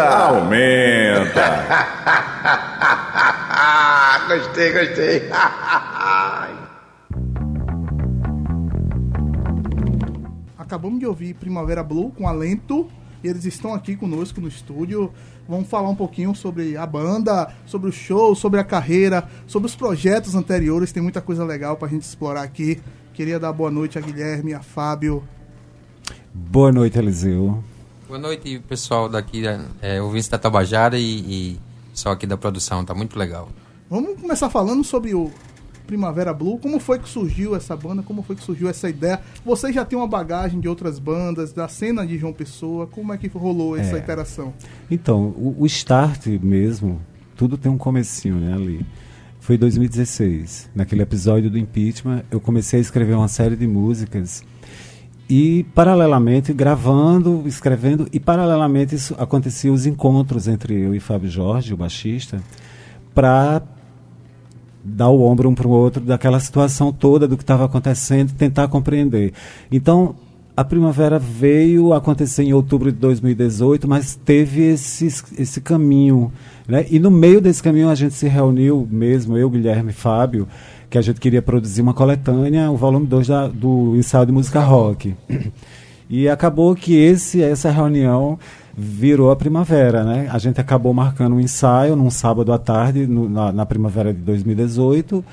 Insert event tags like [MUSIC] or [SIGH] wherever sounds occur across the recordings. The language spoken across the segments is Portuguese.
Aumenta! Aumenta! [LAUGHS] gostei, gostei. [LAUGHS] Acabamos de ouvir Primavera Blue com Alento e eles estão aqui conosco no estúdio. Vamos falar um pouquinho sobre a banda, sobre o show, sobre a carreira, sobre os projetos anteriores. Tem muita coisa legal pra gente explorar aqui. Queria dar boa noite a Guilherme, a Fábio. Boa noite, Eliseu. Boa noite, pessoal daqui, é, ouvintes da Tabajara e, e pessoal aqui da produção, tá muito legal. Vamos começar falando sobre o Primavera Blue. Como foi que surgiu essa banda? Como foi que surgiu essa ideia? Você já tem uma bagagem de outras bandas, da cena de João Pessoa. Como é que rolou essa É. interação? Então, o, o start mesmo, tudo tem um comecinho, né, ali. Foi em 2016. Naquele episódio do impeachment, eu comecei a escrever uma série de músicas e paralelamente gravando, escrevendo e paralelamente isso acontecia os encontros entre eu e Fábio Jorge, o baixista, para dar o ombro um para o outro daquela situação toda do que estava acontecendo, tentar compreender. Então, a primavera veio acontecer em outubro de 2018, mas teve esse, esse caminho. Né? E no meio desse caminho a gente se reuniu mesmo, eu, Guilherme e Fábio, que a gente queria produzir uma coletânea, o volume 2 do ensaio de música rock. E acabou que esse, essa reunião virou a primavera, né? A gente acabou marcando um ensaio num sábado à tarde, no, na, na primavera de 2018.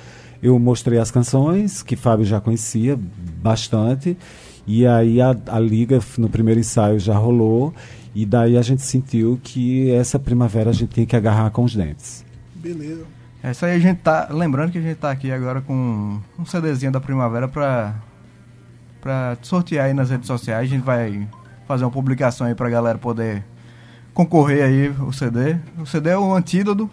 Eu mostrei as canções, que Fábio já conhecia bastante, e aí a, a liga no primeiro ensaio já rolou, e daí a gente sentiu que essa primavera a gente tinha que agarrar com os dentes. Beleza. É isso aí, a gente tá. Lembrando que a gente tá aqui agora com um CDzinho da primavera pra, pra sortear aí nas redes sociais. A gente vai fazer uma publicação aí pra galera poder concorrer aí o CD. O CD é o antídoto.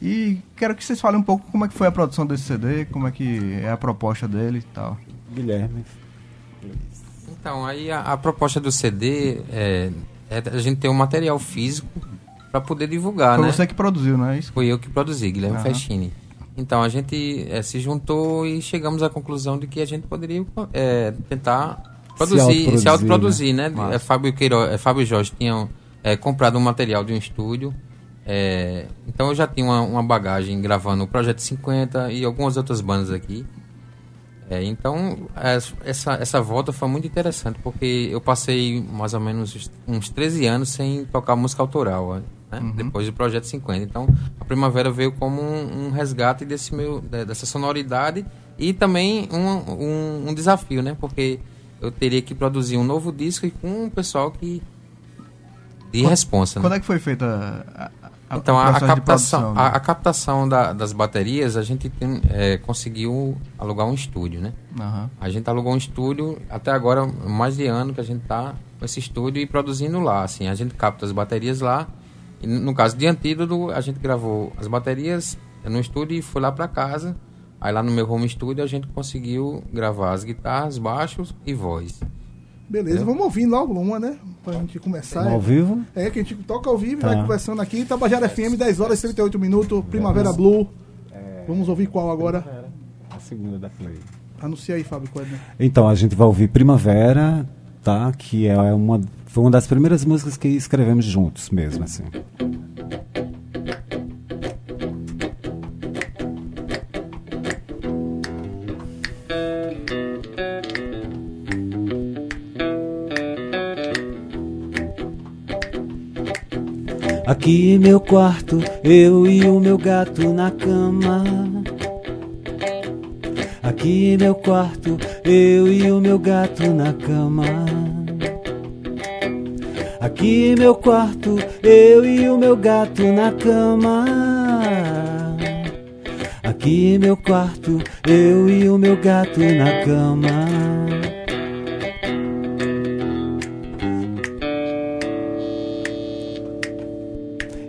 E quero que vocês falem um pouco como é que foi a produção desse CD, como é que é a proposta dele e tal. Guilherme. Então, aí a, a proposta do CD é, é a gente ter um material físico para poder divulgar, Foi né? você que produziu, não é isso? Foi eu que produzi, Guilherme Aham. Festini. Então a gente eh, se juntou e chegamos à conclusão de que a gente poderia eh, tentar produzir, se autoproduzir, né? Massa. É, Fábio, Queiroz, é, Fábio Jorge tinham eh, comprado um material de um estúdio. eh, então eu já tinha uma, uma bagagem gravando o Projeto 50 e algumas outras bandas aqui. Eh, então es- essa, essa volta foi muito interessante porque eu passei mais ou menos uns 13 anos sem tocar música autoral. Né? Depois do Projeto 50. Então, a Primavera veio como um, um resgate desse meu, de- dessa sonoridade e também um, um, um desafio, né? Porque eu teria que produzir um novo disco e com um pessoal que. de responsa. né? Quando é que foi feita a, a, Então, a, a captação, produção, a, né? a captação da- das baterias, a gente tem, é, conseguiu alugar um estúdio, né? Aham. A gente alugou um estúdio, até agora, mais de ano que a gente tá com esse estúdio e produzindo lá, assim. A gente capta as baterias lá. E no caso de Antídoto, a gente gravou as baterias no estúdio e foi lá para casa. Aí lá no meu home studio a gente conseguiu gravar as guitarras, baixos e voz. Beleza, É. vamos ouvir logo uma, né? Pra gente começar. Ao vivo? É, que a gente toca ao vivo e Tá. vai conversando aqui. Tabajara FM, 10 horas e 38 minutos, Primavera Blue. É. Vamos ouvir qual agora? A segunda da Play. Anuncia aí, Fábio Quedner. Então, a gente vai ouvir Primavera, tá? Que é uma, foi uma das primeiras músicas que escrevemos juntos mesmo, assim. Aqui meu quarto, eu e o meu gato na cama. Aqui meu quarto, eu e o meu gato na cama. Aqui meu quarto, eu e o meu gato na cama. Aqui meu quarto, eu e o meu gato na cama.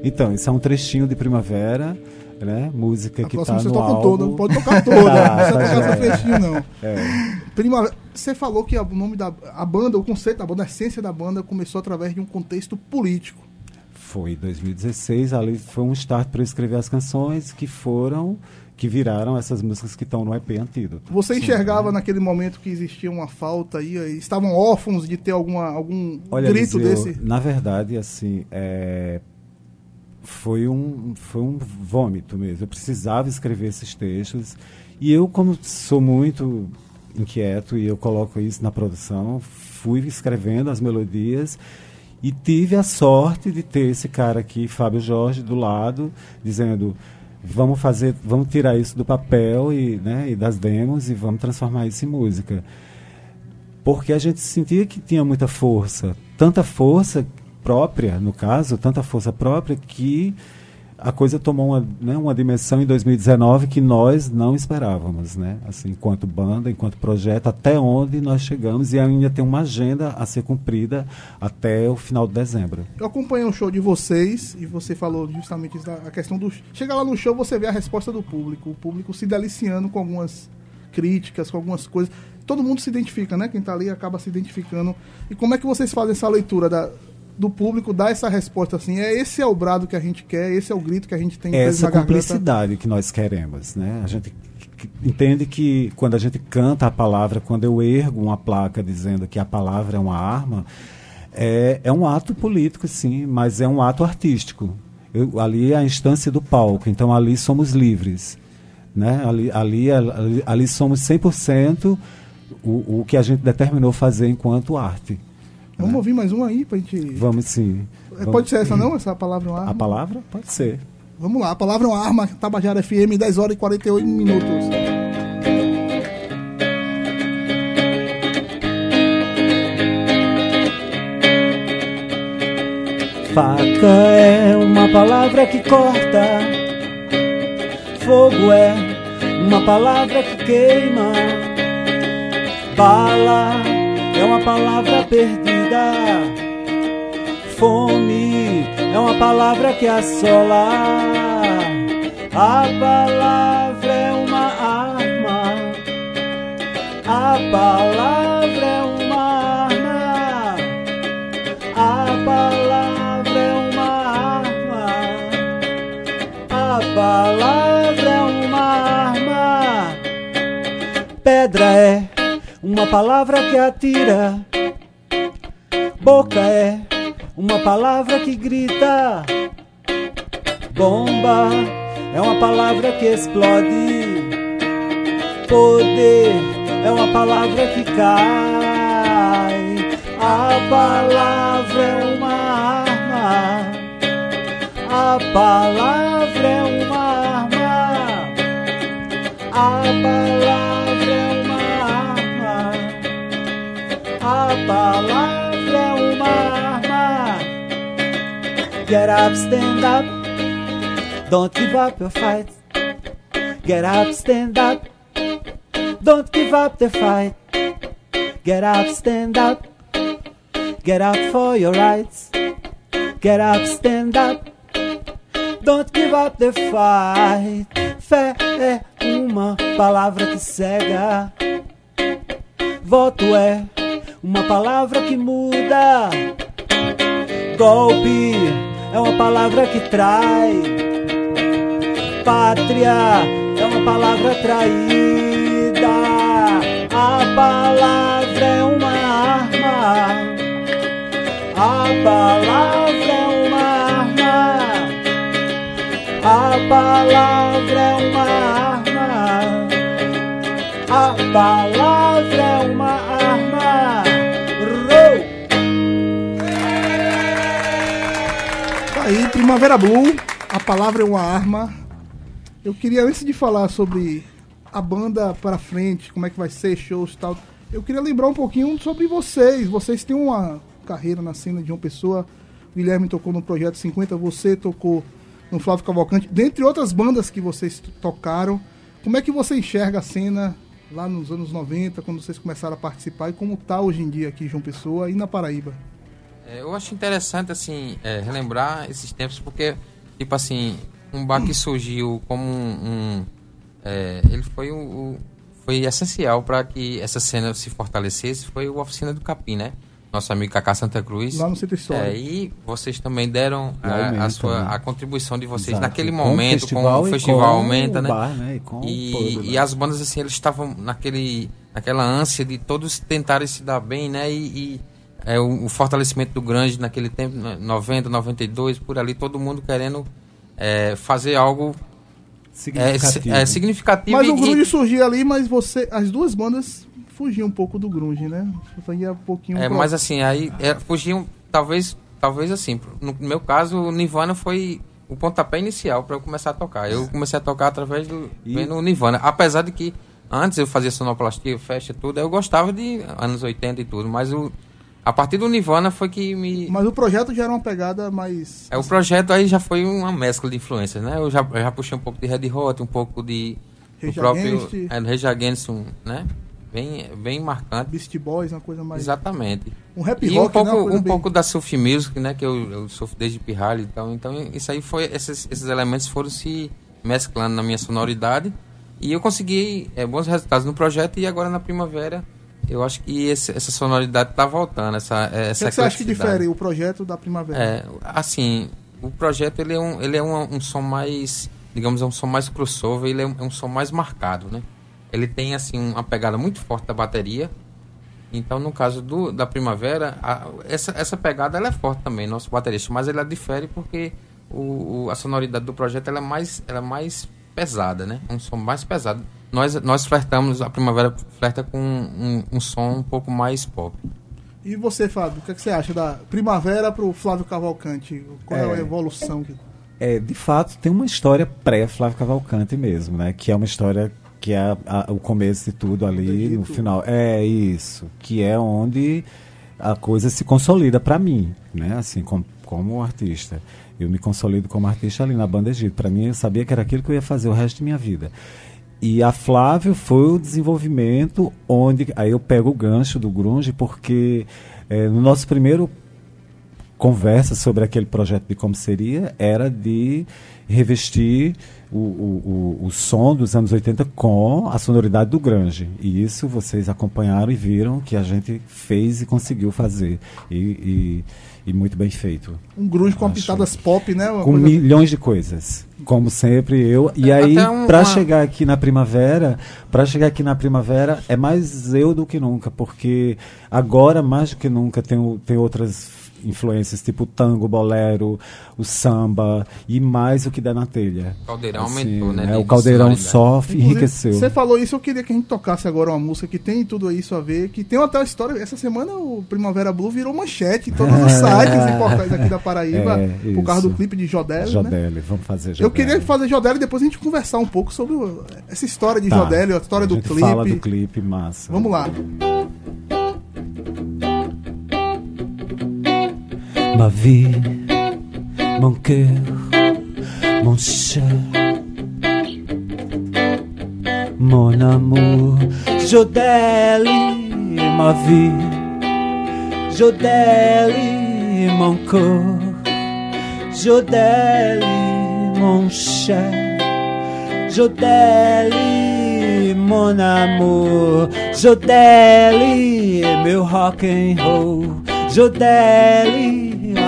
Então, isso é um trechinho de primavera, né? Música A que tá você no toca álbum. toda, não pode tocar toda. [LAUGHS] não Tá, precisa tá tocar já. essa flechinha, não. É. Primavera, você falou que o nome da a banda, o conceito da banda, a essência da banda começou através de um contexto político. Foi em 2016, ali foi um start para eu escrever as canções que foram, que viraram essas músicas que estão no EP Antídoto. Você Sim. enxergava naquele momento que existia uma falta aí, estavam órfãos de ter alguma, algum Olha, grito desse? na verdade, assim, é, foi um foi um vômito mesmo. Eu precisava escrever esses textos e eu, como sou muito inquieto e eu coloco isso na produção, fui escrevendo as melodias e tive a sorte de ter esse cara aqui, Fábio Jorge, do lado, dizendo vamos fazer, vamos tirar isso do papel e, né, e das demos e vamos transformar isso em música. Porque a gente sentia que tinha muita força, tanta força própria, no caso, tanta força própria que a coisa tomou uma, né, uma dimensão em 2019 que nós não esperávamos, né? Assim, enquanto banda, enquanto projeto, até onde nós chegamos e ainda tem uma agenda a ser cumprida até o final de dezembro. Eu acompanhei um show de vocês e você falou justamente a questão do. Chega lá no show, você vê a resposta do público. O público se deliciando com algumas críticas, com algumas coisas. todo mundo se identifica, né? Quem tá ali acaba se identificando. E como é que vocês fazem essa leitura da, do público, dar essa resposta assim? É esse é o brado que a gente quer, esse é o grito que a gente tem preso essa na garganta. cumplicidade que nós queremos, né? A gente que- entende que quando a gente canta a palavra, quando eu ergo uma placa dizendo que a palavra é uma arma, é, é um ato político, sim, mas é um ato artístico. Eu- ali é a instância do palco, então ali somos livres, né? Ali, ali, ali, ali somos 100% o, o que a gente determinou fazer enquanto arte. Vamos ouvir mais um aí pra gente. Vamos sim. É, Vamos- Pode ser essa não? Essa palavra é uma arma? A palavra? Pode ser. Vamos lá, a palavra é uma arma, Tabajara FM, 10 horas e 48 minutos. Faca é uma palavra que corta, fogo é uma palavra que queima, bala é uma palavra perdida, fome é uma palavra que assola, a palavra é uma arma, a palavra é uma arma. A palavra é uma arma. A palavra é uma arma. Pedra é uma palavra que atira. Boca é uma palavra que grita. Bomba é uma palavra que explode. Poder é uma palavra que cai. A palavra é uma arma. A palavra é uma arma. A palavra A palavra é uma arma. Get up, stand up. Don't give up your fight. Get up, stand up. Don't give up the fight. Get up, stand up. Get up for your rights. Get up, stand up. Don't give up the fight. Fé é uma palavra que cega. Voto é uma palavra que muda. Golpe é uma palavra que trai. Pátria é uma palavra traída. A palavra é uma arma. A palavra é uma arma. A palavra é uma arma. A palavra é uma arma. Primavera Blue, a palavra é uma arma. Eu queria, antes de falar sobre a banda para frente, como é que vai ser, shows e tal, eu queria lembrar um pouquinho sobre vocês. Vocês têm uma carreira na cena de uma pessoa. O Guilherme tocou no Projeto 50, você tocou no Flávio Cavalcante, dentre outras bandas que vocês tocaram. Como é que você enxerga a cena lá nos anos 90, quando vocês começaram a participar, e como tá hoje em dia aqui João Pessoa e na Paraíba? É, eu acho interessante, assim, é, relembrar esses tempos, porque, tipo assim, um bar que surgiu como um... um, é, ele foi o, o- foi essencial para que essa cena se fortalecesse, foi o Oficina do Capim, né? Nosso amigo Cacá Santa Cruz. Lá no Centro Histórico. É, e vocês também deram O a, a sua, né? a contribuição de vocês Exato. naquele Com o momento, festival com o festival com aumenta, o né? bar, né? E com o e, e né? as bandas assim, eles estavam naquele, naquela ânsia de todos tentarem se dar bem, né? E, e, é, o, o fortalecimento do grande naquele tempo, né, 90, 92, por ali, todo mundo querendo é, fazer algo é, Significativo. si- é, significativo. Mas e- o grunge e- surgia ali, mas você, as duas bandas fugiam um pouco do grunge, né? Fazia um pouquinho. É, pro- mas assim, aí é, fugiam, talvez, talvez assim, no meu caso, o Nirvana foi o pontapé inicial para eu começar a tocar. Eu comecei a tocar através do E- vendo o Nirvana, apesar de que antes eu fazia sonoplastia, festa tudo, eu gostava de anos 80 e tudo, mas o a partir do Nirvana foi que me Mas o projeto já era uma pegada mais. é, o projeto aí já foi uma mescla de influências, né? Eu já, eu já puxei um pouco de Red Hot, um pouco de do Rage próprio Against. é, do Rage Against, um, né? Bem, bem marcante. Beast Boys, uma coisa mais. Exatamente. Um rap E rock, um pouco, né? Uma coisa um bem- pouco da surf music, né? Que eu, eu sofro desde pirralho e tal. Então, isso aí foi... Esses, esses elementos foram se mesclando na minha sonoridade. E eu consegui é, bons resultados no projeto. E agora, na primavera, Eu acho que esse- essa sonoridade tá voltando, essa, O que, essa é que você acha que difere o projeto da Primavera? É, assim, o projeto ele é um, ele é um, um som mais, digamos, é um som mais crossover, ele é um, é um som mais marcado, né? Ele tem assim uma pegada muito forte da bateria. Então, no caso do, da Primavera, a- essa, essa pegada ela é forte também, nosso baterista, mas ela difere porque o, o- a sonoridade do projeto ela é mais, ela é mais pesada, né? Um som mais pesado. Nós, nós flertamos, a Primavera flerta com um, um som um pouco mais pop. E você, Fábio, o que, é que você acha da Primavera pro Flávio Cavalcante? Qual é, É. a evolução? Que... É, de fato, tem uma história pré-Flávio Cavalcante mesmo, né? Que é uma história que é a- a- o começo de tudo ali, no final. É isso, que é onde a coisa se consolida para mim, né? Assim, com, como artista. Eu me consolido como artista ali na Banda Egito. Para mim, eu sabia que era aquilo que eu ia fazer o resto de minha vida. E a Flávio foi o desenvolvimento onde. Aí eu pego o gancho do Grunge, porque eh, no nosso primeiro conversa sobre aquele projeto de como seria era de revestir o, o, o, o som dos anos 80 com a sonoridade do grunge. E isso vocês acompanharam e viram que a gente fez e conseguiu fazer. E, e, e muito bem feito. Um grunge com pitadas pop, né? Uma Com coisa- milhões de coisas. Como sempre eu. E É, aí, um- pra uma- chegar aqui na primavera, para chegar aqui na primavera, é mais eu do que nunca, porque agora, mais do que nunca, tem, tem outras influências, tipo o tango, o bolero, o samba, e mais o que der na telha. O caldeirão aumentou, né, é, de- o de caldeirão só enriqueceu. Você falou isso, eu queria que a gente tocasse agora uma música que tem tudo isso a ver, que tem até a história. Essa semana o Primavera Blue virou manchete em todos os [LAUGHS] sites importantes aqui da Paraíba, É, por causa do clipe de Jodelle, né? Jodelle, vamos fazer Jodelle. Eu queria fazer Jodelle e depois a gente conversar um pouco sobre essa história de Tá. Jodelle, a história A do clipe. fala do clipe, massa. Vamos lá. Ma vie, mon cœur, mon cher, mon amour, Jodelle, ma vie, Jodelle, mon corps, Jodelle, mon cher, Jodelle, mon amour, Jodelle, meu rock and roll, Jodelle,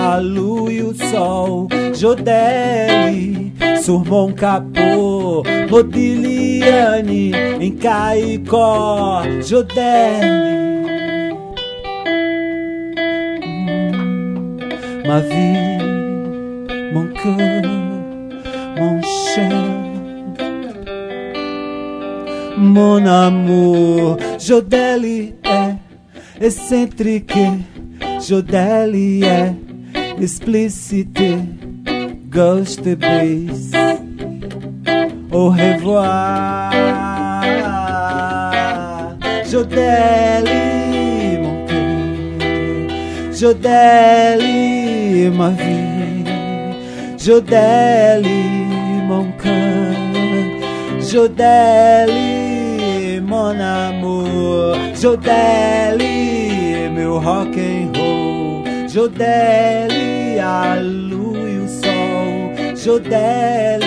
a lua e o sol, Jodelle, surmou um capô, Modigliani, em Caicó, Jodelle. Hum, Ma vie, mon cœur, mon cher, mon amour, Jodelle é excentrique, Jodelle é explicite, ghost bass. Au revoir, Jodelle, mon cœur, Jodelle, ma vie, Jodelle, mon cœur, mon amour, Jodelle, meu rock and roll, Jodelle, a lua e o sol, Jodelle,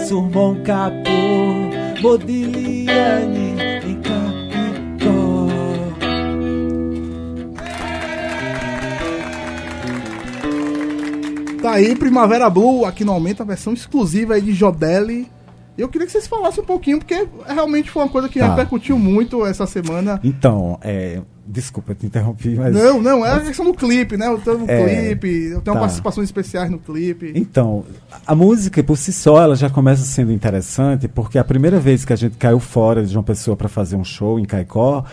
surmou um capô, Modigliani em Capicó. Tá aí, Primavera Blue, aqui no Aumenta, a versão exclusiva aí de Jodelle. Eu queria que vocês falassem um pouquinho, porque realmente foi uma coisa que Tá. repercutiu muito essa semana. Então, é, desculpa, eu te interrompi, mas. Não, não, é a questão do clipe, né? Eu tenho um É, clipe, eu tenho tá. participações especiais no clipe. Então, a música por si só ela já começa sendo interessante, porque a primeira vez que a gente caiu fora de uma pessoa para fazer um show em Caicó,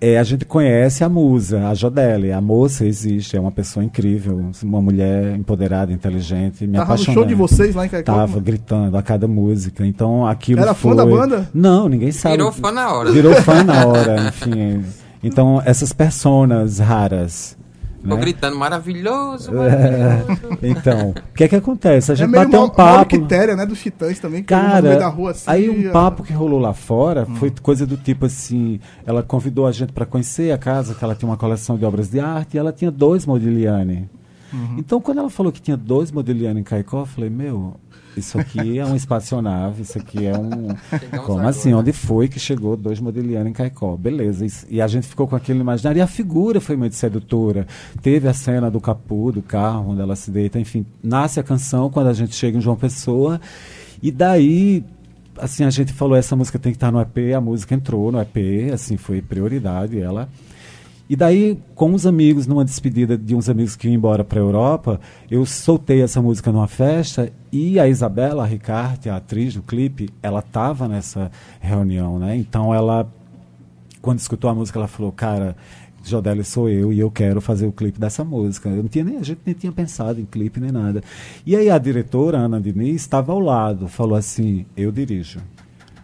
é, a gente conhece a musa, a Jodelle. A moça existe, é uma pessoa incrível, uma mulher empoderada, inteligente. Me Tava no show de vocês lá em Caicó? Tava gritando a cada música. Então aquilo Era fã foi... da banda? Não, ninguém sabe. Virou fã na hora. Virou fã na hora, enfim. [LAUGHS] Então essas personas raras. Ficou né? gritando maravilhoso, É, maravilhoso. então, o que é que acontece? A É gente meio bateu um papo. quitéria, né? Dos Titãs também, que no meio Cara, da rua assim. aí um papo que rolou lá fora Hum. foi coisa do tipo assim, ela convidou a gente para conhecer a casa, que ela tinha uma coleção de obras de arte e ela tinha dois Modigliani. Então, quando ela falou que tinha dois Modigliani em Caicó, eu falei, meu, isso aqui é uma espaçonave, isso aqui é um... Chegamos Como assim? Onde foi que chegou dois Modigliani em Caicó? Beleza. E a gente ficou com aquele imaginário. E a figura foi muito sedutora. Teve a cena do capô, do carro, onde ela se deita. Enfim, nasce a canção quando a gente chega em João Pessoa. E daí, assim, a gente falou, essa música tem que estar no EP. A música entrou no EP, assim, foi prioridade ela. E daí, com os amigos, numa despedida de uns amigos que iam embora para a Europa, eu soltei essa música numa festa e a Isabela a Ricarte, a atriz do clipe, ela estava nessa reunião, né? Então ela, quando escutou a música, ela falou, cara, Jodeli sou eu e eu quero fazer o clipe dessa música. Eu não tinha nem, a gente nem tinha pensado em clipe nem nada. E aí a diretora, Ana Diniz, estava ao lado, falou assim, eu dirijo.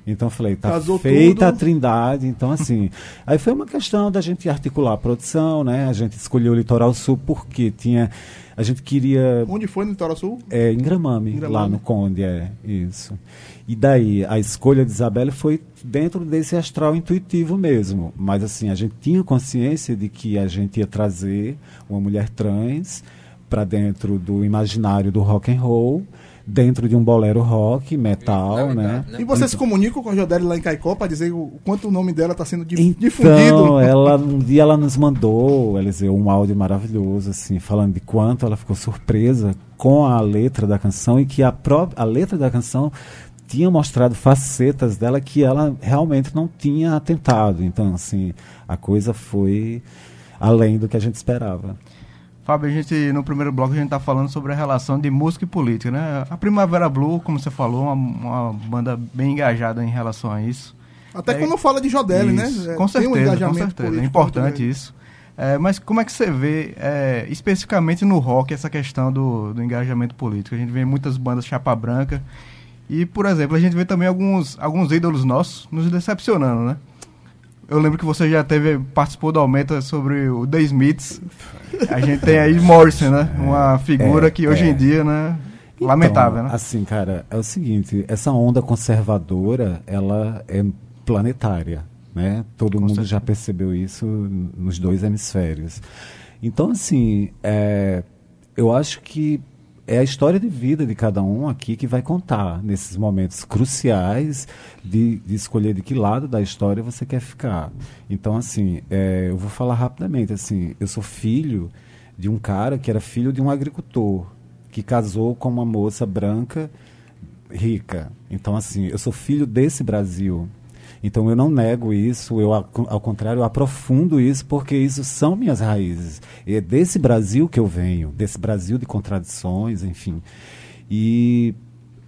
Então eu falei, tá Casou feita a tudo. Trindade, então assim. [LAUGHS] aí foi uma questão da gente articular a produção, né? A gente escolheu o Litoral Sul porque tinha. A gente queria. Onde foi no Litoral Sul? É, em Gramame, Em lá Gramame. no Conde, é, isso. E daí, a escolha de Isabelle foi dentro desse astral intuitivo mesmo. Mas assim, a gente tinha consciência de que a gente ia trazer uma mulher trans para dentro do imaginário do rock and roll, dentro de um bolero rock, metal, né? né? E você se comunica com a Jodeli lá em Caicó para dizer o quanto o nome dela está sendo dif- Então, difundido? [LAUGHS] ela, um dia ela nos mandou, Eliseu, um áudio maravilhoso, assim, falando de quanto ela ficou surpresa com a letra da canção e que a, a letra da canção tinha mostrado facetas dela que ela realmente não tinha atentado. Então, assim, a coisa foi além do que a gente esperava. Fábio, a gente, no primeiro bloco, a gente tá falando sobre a relação de música e política, né? A Primavera Blue, como você falou, uma, uma banda bem engajada em relação a isso. Até É, quando fala de Jodeli, né? Isso, É, Com tem um certeza, com certeza. É importante isso. É, mas como é que você vê, é, especificamente no rock, essa questão do, do engajamento político? A gente vê muitas bandas chapa branca e, por exemplo, a gente vê também alguns, alguns ídolos nossos nos decepcionando, né? Eu lembro que você já teve, participou do Aumenta sobre o The Smiths. A gente tem aí Morrison, né? Uma figura é, que hoje é. em dia, né? Lamentável, Então, né? Assim, cara, é o seguinte, essa onda conservadora, ela é planetária, né? Todo mundo já percebeu isso nos dois hemisférios. Então, assim, é, eu acho que é a história de vida de cada um aqui que vai contar nesses momentos cruciais de, de escolher de que lado da história você quer ficar. Então, assim, é, eu vou falar rapidamente. Assim, eu sou filho de um cara que era filho de um agricultor que casou com uma moça branca rica. Então, assim, eu sou filho desse Brasil. Então, eu não nego isso, eu, ao contrário, eu aprofundo isso, porque isso são minhas raízes. É desse Brasil que eu venho, desse Brasil de contradições, enfim. E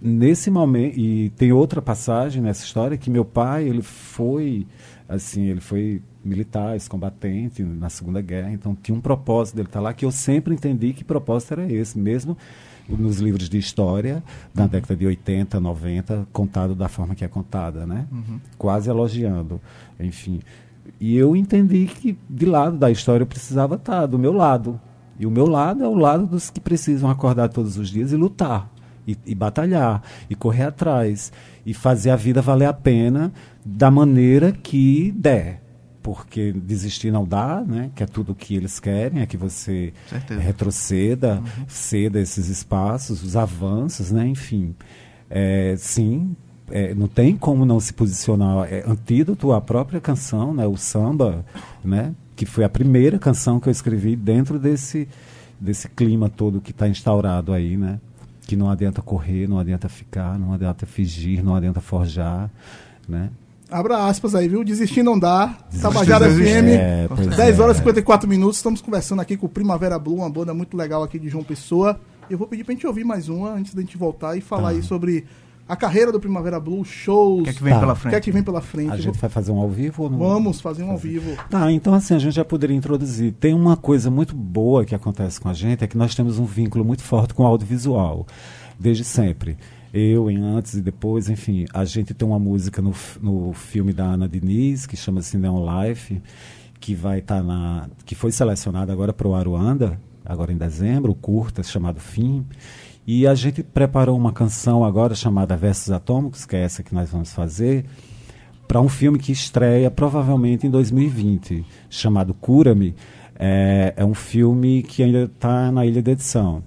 nesse momento, e tem outra passagem nessa história, que meu pai, ele foi, assim, ele foi militar, ex-combatente na Segunda Guerra, então tinha um propósito dele estar lá, que eu sempre entendi que propósito era esse, mesmo nos livros de história da década de 80, 90, contado da forma que é contada, né? Quase elogiando, enfim. E eu entendi que de lado da história eu precisava estar do meu lado. E o meu lado é o lado dos que precisam acordar todos os dias e lutar, e, e batalhar, e correr atrás, e fazer a vida valer a pena da maneira que der porque desistir não dá, né? Que é tudo o que eles querem, é que você Certeza. retroceda, ceda esses espaços, os avanços, né? Enfim, é, sim, é, não tem como não se posicionar. É antídoto à própria canção, né? O samba, né? Que foi a primeira canção que eu escrevi dentro desse desse clima todo que está instaurado aí, né? Que não adianta correr, não adianta ficar, não adianta fingir, não adianta forjar, né? Abra aspas aí, viu? Desistir não dá. Tabajara. FM, É, pois 10 horas e é. 54 minutos. Estamos conversando aqui com o Primavera Blue, uma banda muito legal aqui de João Pessoa. Eu vou pedir pra gente ouvir mais uma antes da gente voltar e falar Tá. aí sobre a carreira do Primavera Blue, shows. O que é que vem Tá. pela o que frente? é que vem pela frente. A gente vou- vai fazer um ao vivo ou não? Vamos fazer um ao vivo. Tá, então assim, a gente já poderia introduzir. Tem uma coisa muito boa que acontece com a gente, é que nós temos um vínculo muito forte com o audiovisual, desde sempre. Eu, em antes e depois, enfim, a gente tem uma música no, no filme da Ana Diniz, que chama-se Neon Life, que vai estar na. que foi selecionada agora para o Aruanda, agora em dezembro, curta chamado Fim. E a gente preparou uma canção agora chamada Versos Atômicos, que é essa que nós vamos fazer, para um filme que estreia provavelmente em 2020, chamado Cura-me. É, é um filme que ainda está na ilha da edição.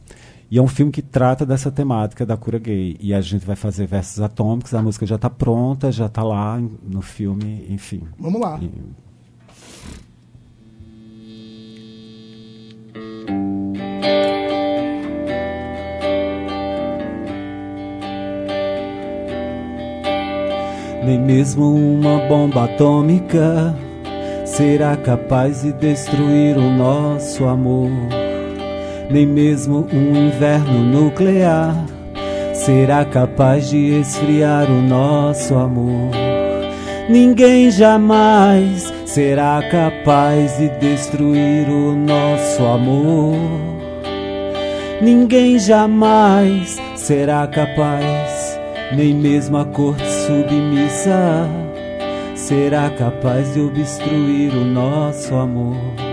E é um filme que trata dessa temática da cura gay. E a gente vai fazer versos atômicos, a música já está pronta, já está lá no filme, enfim. Vamos lá. E- Nem mesmo uma bomba atômica será capaz de destruir o nosso amor. Nem mesmo um inverno nuclear será capaz de esfriar o nosso amor. Ninguém jamais será capaz de destruir o nosso amor. Ninguém jamais será capaz, nem mesmo a corte submissa será capaz de obstruir o nosso amor.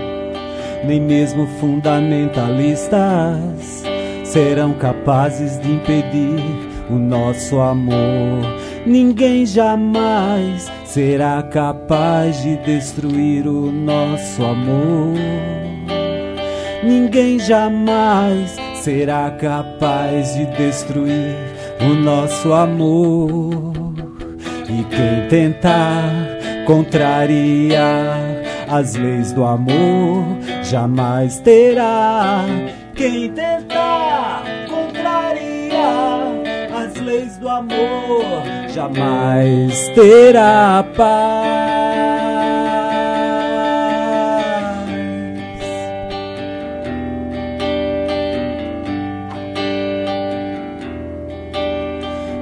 Nem mesmo fundamentalistas serão capazes de impedir o nosso amor. Ninguém jamais será capaz de destruir o nosso amor. Ninguém jamais será capaz de destruir o nosso amor. E quem tentar contrariar as leis do amor jamais terá. Quem tentar contrariar as leis do amor jamais terá paz.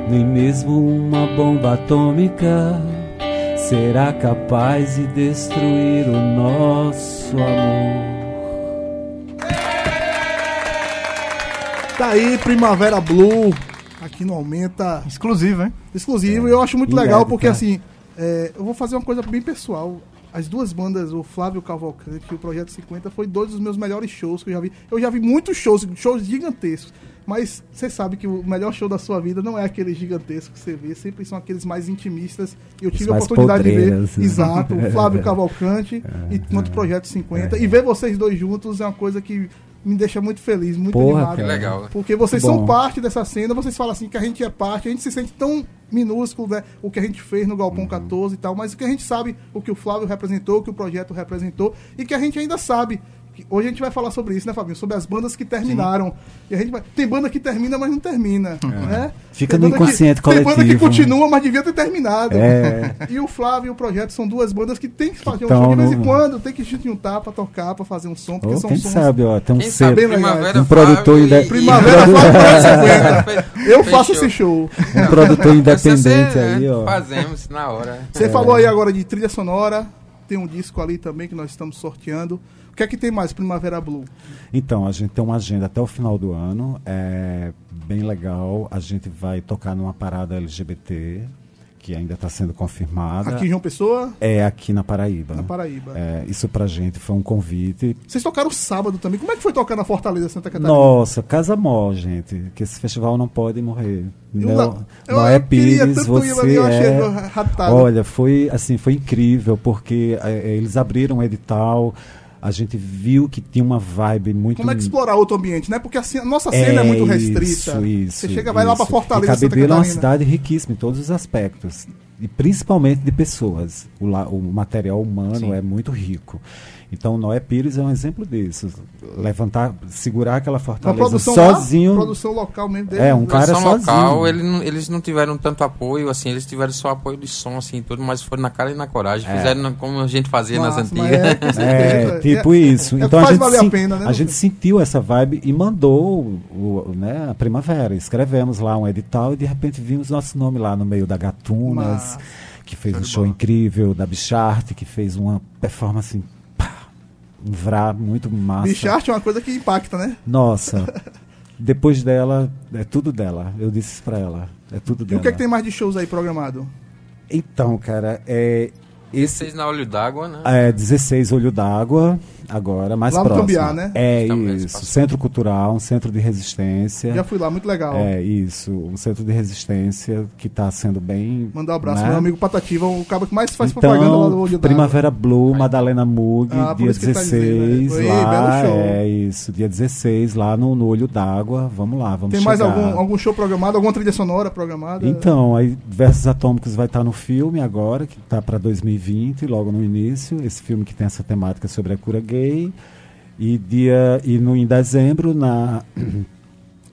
Nem mesmo uma bomba atômica será capaz de destruir o nosso amor. Tá aí, Primavera Blue, aqui no Aumenta. Exclusivo, hein? Exclusivo, e eu acho muito legal porque assim, é, eu vou fazer uma coisa bem pessoal. As duas bandas, o Flávio Cavalcante e o Projeto 50, foi dois dos meus melhores shows que eu já vi. Eu já vi muitos shows, shows gigantescos. Mas você sabe que o melhor show da sua vida não é aquele gigantesco que você vê, sempre são aqueles mais intimistas. E eu tive a oportunidade de ver. Exato, o Flávio [LAUGHS] Cavalcante e quanto o Projeto 50. E ver vocês dois juntos é uma coisa que me deixa muito feliz, muito Porra, animado. Que legal. Porque vocês Bom. são parte dessa cena, vocês falam assim que a gente é parte, a gente se sente tão minúsculo, né? O que a gente fez no Uhum. Galpão 14 e tal, mas o que a gente sabe, o que o Flávio representou, o que o projeto representou, e que a gente ainda sabe. Hoje a gente vai falar sobre isso, né, Fabinho? Sobre as bandas que terminaram. E a gente vai... Tem banda que termina, mas não termina. Né? É. Fica Tem no banda inconsciente que... Tem banda que coletivo. continua, mas devia ter terminado. É. [LAUGHS] E o Flávio e o projeto são duas bandas que tem que fazer um tão show de vez em quando, tem que juntar pra tocar, pra fazer um som, porque Ou são quem sons sabe, ó, tem um. Primavera Um produtor Flávio inde- e- Primavera [LAUGHS] Flávio Projeto [LAUGHS] 50. Eu faço Fechou. esse show. Um produtor independente ser, aí, né? ó. Fazemos na hora. Você falou aí agora de trilha sonora. Tem um disco ali também que nós estamos sorteando. O que é que tem mais, Primavera Blue? Então, a gente tem uma agenda até o final do ano, é bem legal. A gente vai tocar numa parada LGBT, que ainda está sendo confirmada. Aqui em João Pessoa, É aqui na Paraíba. na Paraíba. É, isso pra gente foi um convite. Vocês tocaram sábado também. Como é que foi tocar na Fortaleza, Santa Catarina? Nossa, Casa Mó, gente, que esse festival não pode morrer. Eu Não, não- eu- queria Pires, você eu é... raptado. Olha, foi assim, foi incrível, porque é, eles abriram um edital, a gente viu que tinha uma vibe muito... Como é que explorar outro ambiente, né? Porque assim, a nossa cena é, muito restrita. Isso, isso. Você chega, vai lá pra isso. Fortaleza, E Cabedelo é uma cidade riquíssima em todos os aspectos. E principalmente de pessoas. O, o material humano é muito rico. Então, Noé Pires é um exemplo disso. Levantar, segurar aquela fortaleza produção sozinho. lá, produção local mesmo dele. É, um cara Produção sozinho. local, ele eles não tiveram tanto apoio, assim, eles tiveram só apoio de som, assim, e tudo, mas foram na cara e na coragem. É. Fizeram na- como a gente fazia nas Massa, mas antigas. é, [LAUGHS] certeza. É, tipo É- isso. é Então a gente, a pena, né, a gente sentiu essa vibe e mandou o, o- né, a primavera. Escrevemos lá um edital e de repente vimos nosso nome lá no meio da Gatunas, Massa. que fez um show incrível, da Bichart, que fez uma performance, vrá muito massa. Bichart é uma coisa que impacta, né? Nossa. [LAUGHS] Depois dela, é tudo dela. Eu disse isso pra ela. É tudo E dela. o que é que tem mais de shows aí programado? Então, cara, é, esse Vocês na olho d'água, né? é 16 Olho d'Água, agora, mais Lá no próximo. Cambiá, né? É Tá isso. Centro Cultural, um centro de resistência. Já fui lá, muito legal. É isso, um centro de resistência que está sendo bem. Mandar um abraço né? pro meu amigo Patativa, o cara que mais faz propaganda lá do Então, Olho d'Água. Primavera Blue, Madalena Mug, Ah, dia isso que ele tá 16, dizendo, né? Lá, é isso, dia 16, lá no, no Olho d'Água, vamos lá, vamos Tem mais chegar. algum, algum show programado, alguma trilha sonora programada? Então, aí Versos Atômicos vai estar no filme agora, que está para 2020, logo no início, esse filme que tem essa temática sobre a cura gay. E, dia, e no, em dezembro, na, [CLEARS THROAT]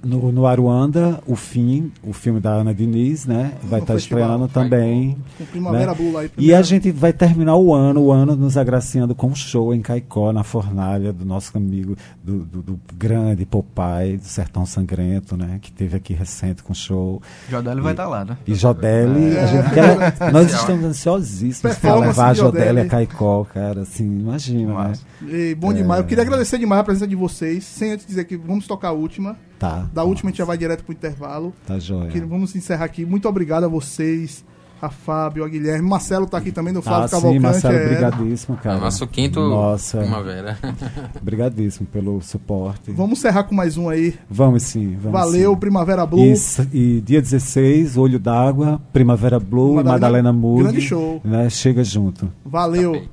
no, no Aruanda, o fim, o filme da Ana Diniz, né? Vai estar festival. estreando também. Primavera né? Blue lá. E a gente vai terminar o ano, o ano nos agraciando com um show em Caicó, na fornalha do nosso amigo, do, do, do grande Popeye, do Sertão Sangrento, né? Que teve aqui recente com show. Jodeli vai estar lá, né? E Jodeli, a gente quer, nós estamos ansiosíssimos para levar a Jodeli. a Caicó, cara, assim, imagina, né? Massa. E bom demais. Eu queria agradecer demais a presença de vocês. Sem antes dizer que vamos tocar a última. Tá. Da última a gente já vai direto pro intervalo. Tá joia. Que vamos encerrar aqui. Muito obrigado a vocês, a Fábio, a Guilherme. Marcelo tá aqui também, do Flávio Ah, sim, Cavalcante. Marcelo, é. brigadíssimo, cara. Nosso quinto Nossa, primavera. [LAUGHS] brigadíssimo pelo suporte. Vamos encerrar com mais um aí. Vamos sim, vamos Valeu, sim. Primavera Blue. E, e dia 16, Olho d'Água, Primavera Blue Madalena- e Madalena Mood. grande show. Né? Chega junto. Valeu.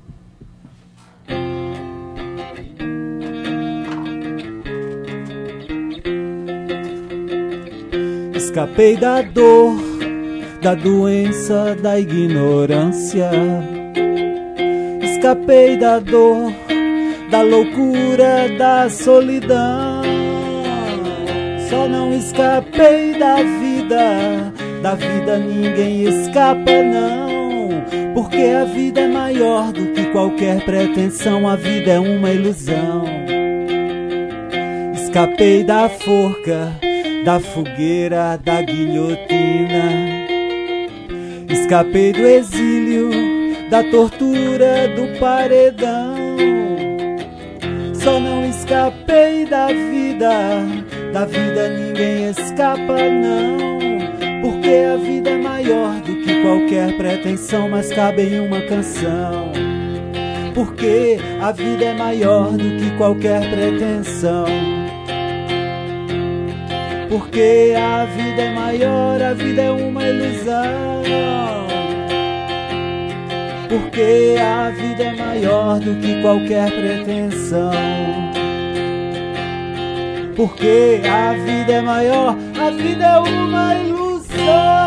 Escapei da dor, da doença, da ignorância. Escapei da dor, da loucura, da solidão. Só não escapei da vida, da vida ninguém escapa, não. Porque a vida é maior do que qualquer pretensão, a vida é uma ilusão. Escapei da forca, da fogueira, da guilhotina. Escapei do exílio, da tortura, do paredão. Só não escapei da vida, da vida ninguém escapa, não. Porque a vida é maior do que qualquer pretensão, mas cabe em uma canção. Porque a vida é maior do que qualquer pretensão. Porque a vida é maior, a vida é uma ilusão. Porque a vida é maior do que qualquer pretensão. Porque a vida é maior, a vida é uma ilusão.